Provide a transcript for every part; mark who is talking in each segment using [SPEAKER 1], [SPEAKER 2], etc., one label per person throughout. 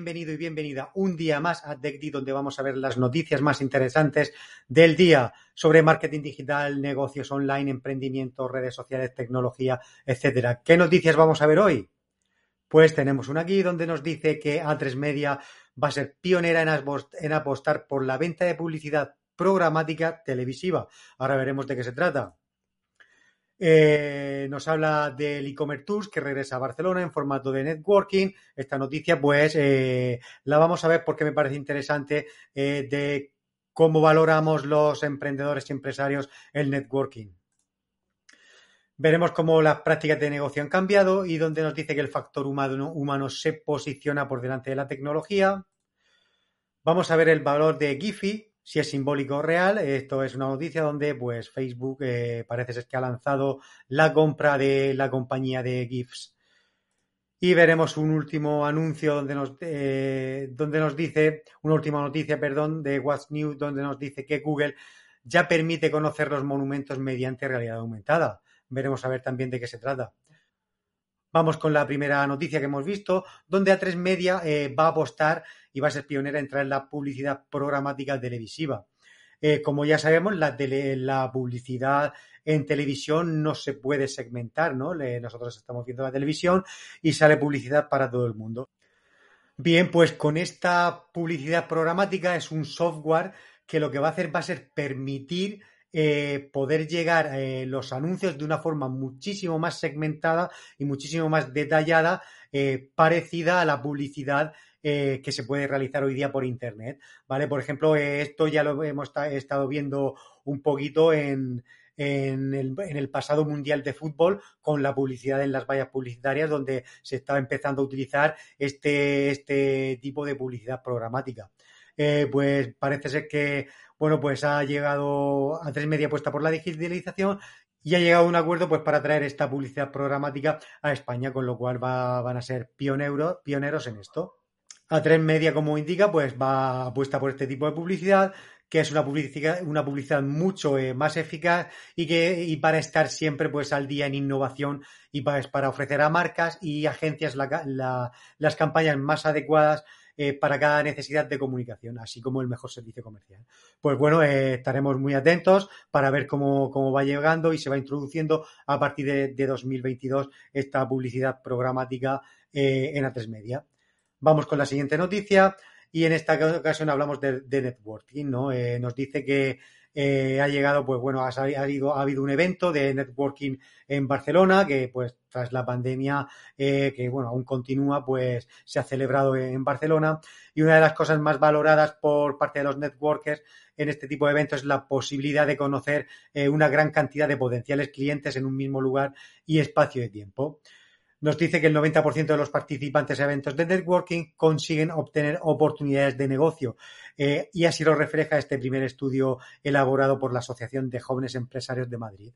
[SPEAKER 1] Bienvenido y bienvenida un día más a TechD, donde vamos a ver las noticias más interesantes del día sobre marketing digital, negocios online, emprendimiento, redes sociales, tecnología, etcétera. ¿Qué noticias vamos a ver hoy? Pues tenemos una aquí donde nos dice que A3 Media va a ser pionera en apostar por la venta de publicidad programática televisiva. Ahora veremos de qué se trata. Eh, nos habla del e-commerce Tours que regresa a Barcelona en formato de networking. Esta noticia, pues, eh, la vamos a ver porque me parece interesante eh, de cómo valoramos los emprendedores y empresarios el networking. Veremos cómo las prácticas de negocio han cambiado y donde nos dice que el factor humano, se posiciona por delante de la tecnología. Vamos a ver el valor de Giphy, si es simbólico o real. Esto es una noticia donde pues Facebook eh, parece ser que ha lanzado la compra de la compañía de GIFs. Y veremos un último anuncio donde nos, eh, donde nos dice, una última noticia, perdón, de What's New, donde nos dice que Google ya permite conocer los monumentos mediante realidad aumentada. Veremos a ver también de qué se trata. Vamos con la primera noticia que hemos visto, donde A3 Media eh, va a apostar y va a ser pionera en traer la publicidad programática televisiva. Eh, como ya sabemos, la, publicidad en televisión no se puede segmentar, ¿no? nosotros estamos viendo la televisión y sale publicidad para todo el mundo. Bien, pues con esta publicidad programática es un software que lo que va a hacer va a ser permitir eh, poder llegar eh, los anuncios de una forma muchísimo más segmentada y muchísimo más detallada, eh, parecida a la publicidad que se puede realizar hoy día por Internet. ¿Vale? Por ejemplo, esto ya lo hemos estado viendo un poquito en, en el, pasado Mundial de Fútbol con la publicidad en las vallas publicitarias donde se estaba empezando a utilizar este, este tipo de publicidad programática. pues parece ser que bueno, pues ha llegado a tres media puesta por la digitalización y ha llegado a un acuerdo pues para traer esta publicidad programática a España, con lo cual van a ser pioneros en esto. A tres media, como indica, pues va apuesta por este tipo de publicidad, que es una publicidad, una publicidad mucho eh, más eficaz y que y para estar siempre pues al día en innovación y para, para ofrecer a marcas y agencias las campañas más adecuadas eh, para cada necesidad de comunicación, así como el mejor servicio comercial. Pues bueno, eh, estaremos muy atentos para ver cómo, va llegando y se va introduciendo a partir de, 2022 esta publicidad programática en A3 Media. Vamos con la siguiente noticia y en esta ocasión hablamos de, networking, ¿no? nos dice que eh, ha llegado, pues bueno, ha, ha, habido, ha habido un evento de networking en Barcelona que, pues, tras la pandemia, eh, que bueno, aún continúa, pues se ha celebrado en Barcelona. Y una de las cosas más valoradas por parte de los networkers en este tipo de eventos es la posibilidad de conocer eh, una gran cantidad de potenciales clientes en un mismo lugar y espacio de tiempo nos dice que el 90% de los participantes a eventos de networking consiguen obtener oportunidades de negocio. Eh, y así lo refleja este primer estudio elaborado por la Asociación de Jóvenes Empresarios de Madrid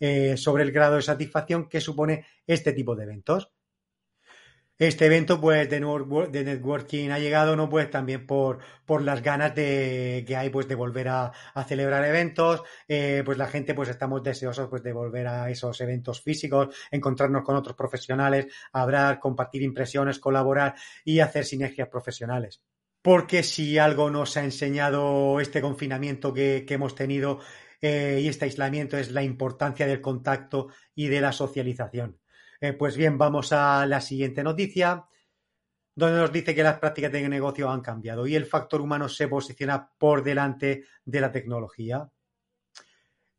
[SPEAKER 1] eh, sobre el grado de satisfacción que supone este tipo de eventos este evento pues de, networking ha llegado no pues también por, por las ganas de que hay pues de volver a, celebrar eventos. Eh, pues la gente pues estamos deseosos pues de volver a esos eventos físicos encontrarnos con otros profesionales hablar compartir impresiones colaborar y hacer sinergias profesionales. Porque si algo nos ha enseñado este confinamiento que, hemos tenido eh, y este aislamiento es la importancia del contacto y de la socialización eh, pues bien, vamos a la siguiente noticia, donde nos dice que las prácticas de negocio han cambiado y el factor humano se posiciona por delante de la tecnología.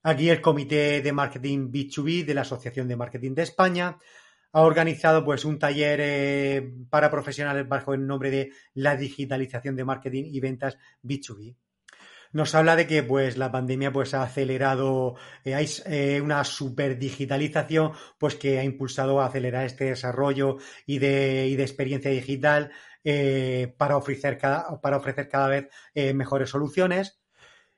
[SPEAKER 1] Aquí el Comité de Marketing B2B de la Asociación de Marketing de España ha organizado pues un taller eh, para profesionales bajo el nombre de la digitalización de marketing y ventas B2B nos habla de que pues la pandemia pues ha acelerado eh, hay eh, una super digitalización pues que ha impulsado a acelerar este desarrollo y de, y de experiencia digital eh, para ofrecer cada para ofrecer cada vez mejores soluciones.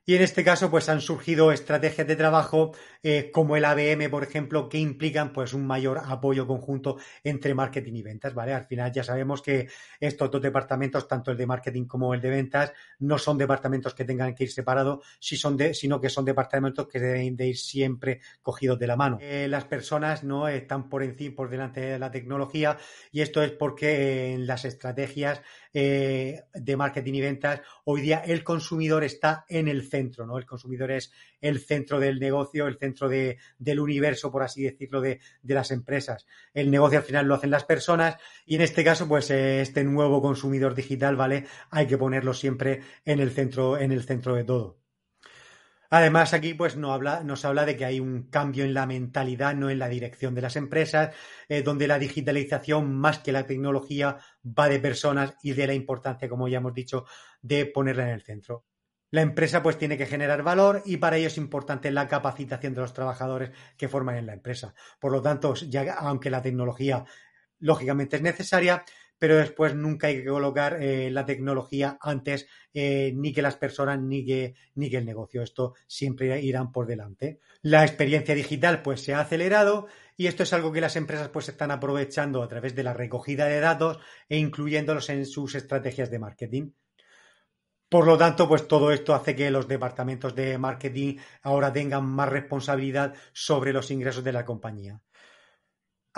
[SPEAKER 1] Y en este caso, pues han surgido estrategias de trabajo eh, como el ABM, por ejemplo, que implican pues un mayor apoyo conjunto entre marketing y ventas, ¿vale? Al final ya sabemos que estos dos departamentos, tanto el de marketing como el de ventas, no son departamentos que tengan que ir separados, sino que son departamentos que deben de ir siempre cogidos de la mano. Eh, las personas no están por encima, por delante de la tecnología y esto es porque en las estrategias eh, de marketing y ventas, hoy día el consumidor está en el centro, ¿no? El consumidor es el centro del negocio, el centro de, del universo, por así decirlo, de, las empresas. El negocio al final lo hacen las personas y en este caso, pues este nuevo consumidor digital, ¿vale? Hay que ponerlo siempre en el centro, en el centro de todo. Además, aquí pues nos habla, nos habla de que hay un cambio en la mentalidad, no en la dirección de las empresas, eh, donde la digitalización más que la tecnología va de personas y de la importancia, como ya hemos dicho, de ponerla en el centro. La empresa pues tiene que generar valor y para ello es importante la capacitación de los trabajadores que forman en la empresa. Por lo tanto, ya, aunque la tecnología lógicamente es necesaria, pero después nunca hay que colocar eh, la tecnología antes eh, ni que las personas ni que, ni el negocio. Esto siempre irán por delante. La experiencia digital pues se ha acelerado y esto es algo que las empresas pues están aprovechando a través de la recogida de datos e incluyéndolos en sus estrategias de marketing. Por lo tanto, pues todo esto hace que los departamentos de marketing ahora tengan más responsabilidad sobre los ingresos de la compañía.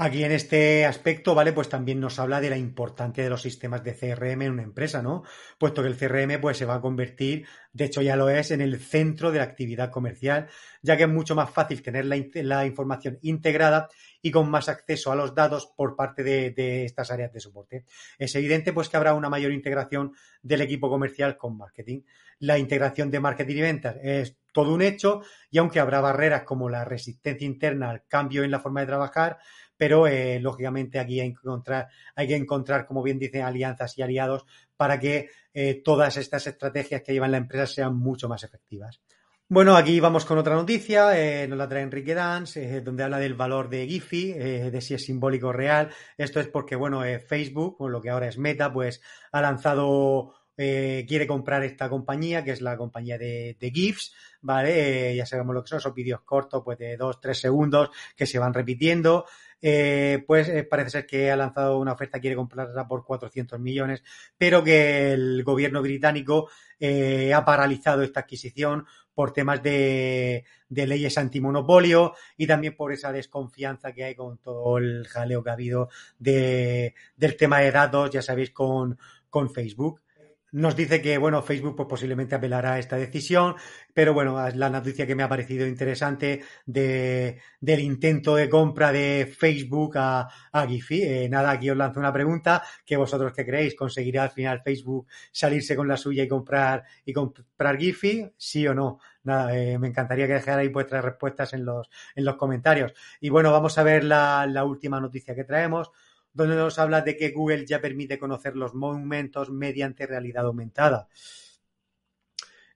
[SPEAKER 1] Aquí en este aspecto, ¿vale? Pues también nos habla de la importancia de los sistemas de CRM en una empresa, ¿no? Puesto que el CRM pues se va a convertir, de hecho ya lo es, en el centro de la actividad comercial, ya que es mucho más fácil tener la, información integrada y con más acceso a los datos por parte de, de, estas áreas de soporte. Es evidente pues que habrá una mayor integración del equipo comercial con marketing. La integración de marketing y ventas es todo un hecho y aunque habrá barreras como la resistencia interna al cambio en la forma de trabajar, pero eh, lógicamente aquí hay que, encontrar, hay que encontrar, como bien dicen, alianzas y aliados para que eh, todas estas estrategias que llevan la empresa sean mucho más efectivas. Bueno, aquí vamos con otra noticia, eh, nos la trae Enrique Dance, donde habla del valor de Giphy, de si es simbólico o real. Esto es porque, bueno, Facebook, o lo que ahora es Meta, pues ha lanzado quiere comprar esta compañía, que es la compañía de, GIFs, ¿vale? ya sabemos lo que son, esos vídeos cortos, pues de dos, tres segundos, que se van repitiendo. Eh, pues eh, parece ser que ha lanzado una oferta, quiere comprarla por 400 millones, pero que el gobierno británico eh, ha paralizado esta adquisición por temas de, leyes antimonopolio y también por esa desconfianza que hay con todo el jaleo que ha habido del tema de datos, ya sabéis, con, con Facebook. Nos dice que, bueno, Facebook pues, posiblemente apelará a esta decisión, pero bueno, la noticia que me ha parecido interesante de, del intento de compra de Facebook a, a Giphy. Eh, nada, aquí os lanzo una pregunta, que vosotros qué creéis, ¿conseguirá al final Facebook salirse con la suya y comprar y comprar Giphy? ¿Sí o no? Nada, eh, me encantaría que dejarais vuestras respuestas en los, en los comentarios. Y bueno, vamos a ver la, la última noticia que traemos donde nos habla de que Google ya permite conocer los monumentos mediante realidad aumentada.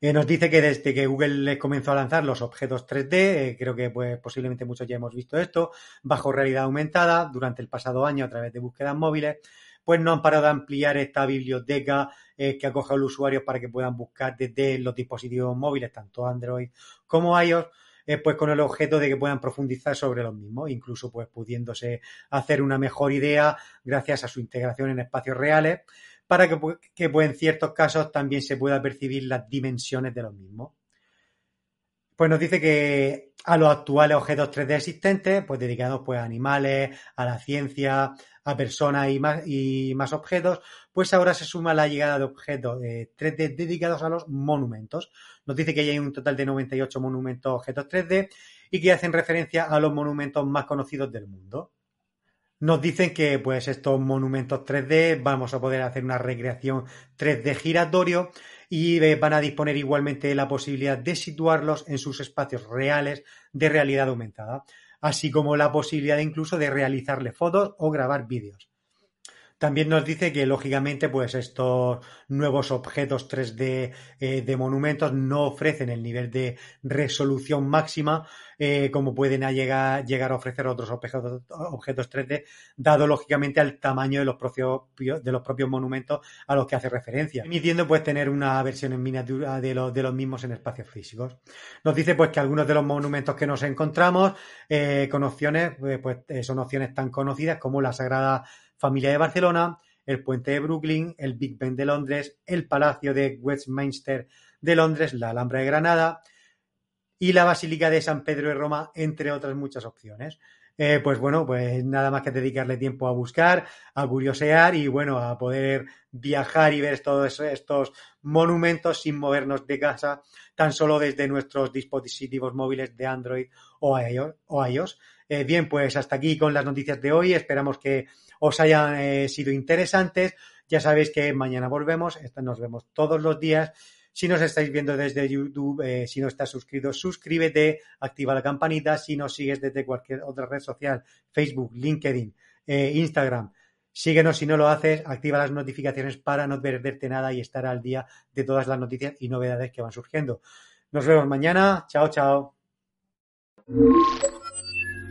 [SPEAKER 1] Eh, nos dice que desde que Google comenzó a lanzar los objetos 3D, eh, creo que pues, posiblemente muchos ya hemos visto esto, bajo realidad aumentada durante el pasado año a través de búsquedas móviles, pues no han parado de ampliar esta biblioteca eh, que acoge a los usuarios para que puedan buscar desde los dispositivos móviles, tanto Android como iOS, eh, pues con el objeto de que puedan profundizar sobre los mismos, incluso pues pudiéndose hacer una mejor idea gracias a su integración en espacios reales, para que, que pues, en ciertos casos también se pueda percibir las dimensiones de los mismos. Pues nos dice que a los actuales objetos 3D existentes, pues dedicados pues a animales, a la ciencia, a personas y más, y más objetos, pues ahora se suma la llegada de objetos 3D eh, dedicados a los monumentos. Nos dice que hay un total de 98 monumentos objetos 3D y que hacen referencia a los monumentos más conocidos del mundo. Nos dicen que pues estos monumentos 3D vamos a poder hacer una recreación 3D giratorio y van a disponer igualmente de la posibilidad de situarlos en sus espacios reales de realidad aumentada, así como la posibilidad incluso de realizarle fotos o grabar vídeos. También nos dice que, lógicamente, pues estos nuevos objetos 3D eh, de monumentos no ofrecen el nivel de resolución máxima eh, como pueden llegar, a ofrecer otros objetos, objetos 3D, dado lógicamente al tamaño de los propios, de los propios monumentos a los que hace referencia, permitiendo pues tener una versión en miniatura de los, de los mismos en espacios físicos. Nos dice pues que algunos de los monumentos que nos encontramos eh, con opciones, pues, son opciones tan conocidas como la Sagrada Familia de Barcelona, el Puente de Brooklyn, el Big Ben de Londres, el Palacio de Westminster de Londres, la Alhambra de Granada, y la Basílica de San Pedro de Roma, entre otras muchas opciones. Eh, pues bueno, pues nada más que dedicarle tiempo a buscar, a curiosear y bueno, a poder viajar y ver todos estos monumentos sin movernos de casa, tan solo desde nuestros dispositivos móviles de Android o iOS. Eh, bien, pues hasta aquí con las noticias de hoy. Esperamos que os hayan eh, sido interesantes. Ya sabéis que mañana volvemos, nos vemos todos los días si nos estáis viendo desde YouTube, eh, si no estás suscrito, suscríbete, activa la campanita. Si nos sigues desde cualquier otra red social, Facebook, LinkedIn, Instagram, síguenos si no lo haces, activa las notificaciones para no perderte nada y estar al día de todas las noticias y novedades que van surgiendo. Nos vemos mañana. Chao, chao.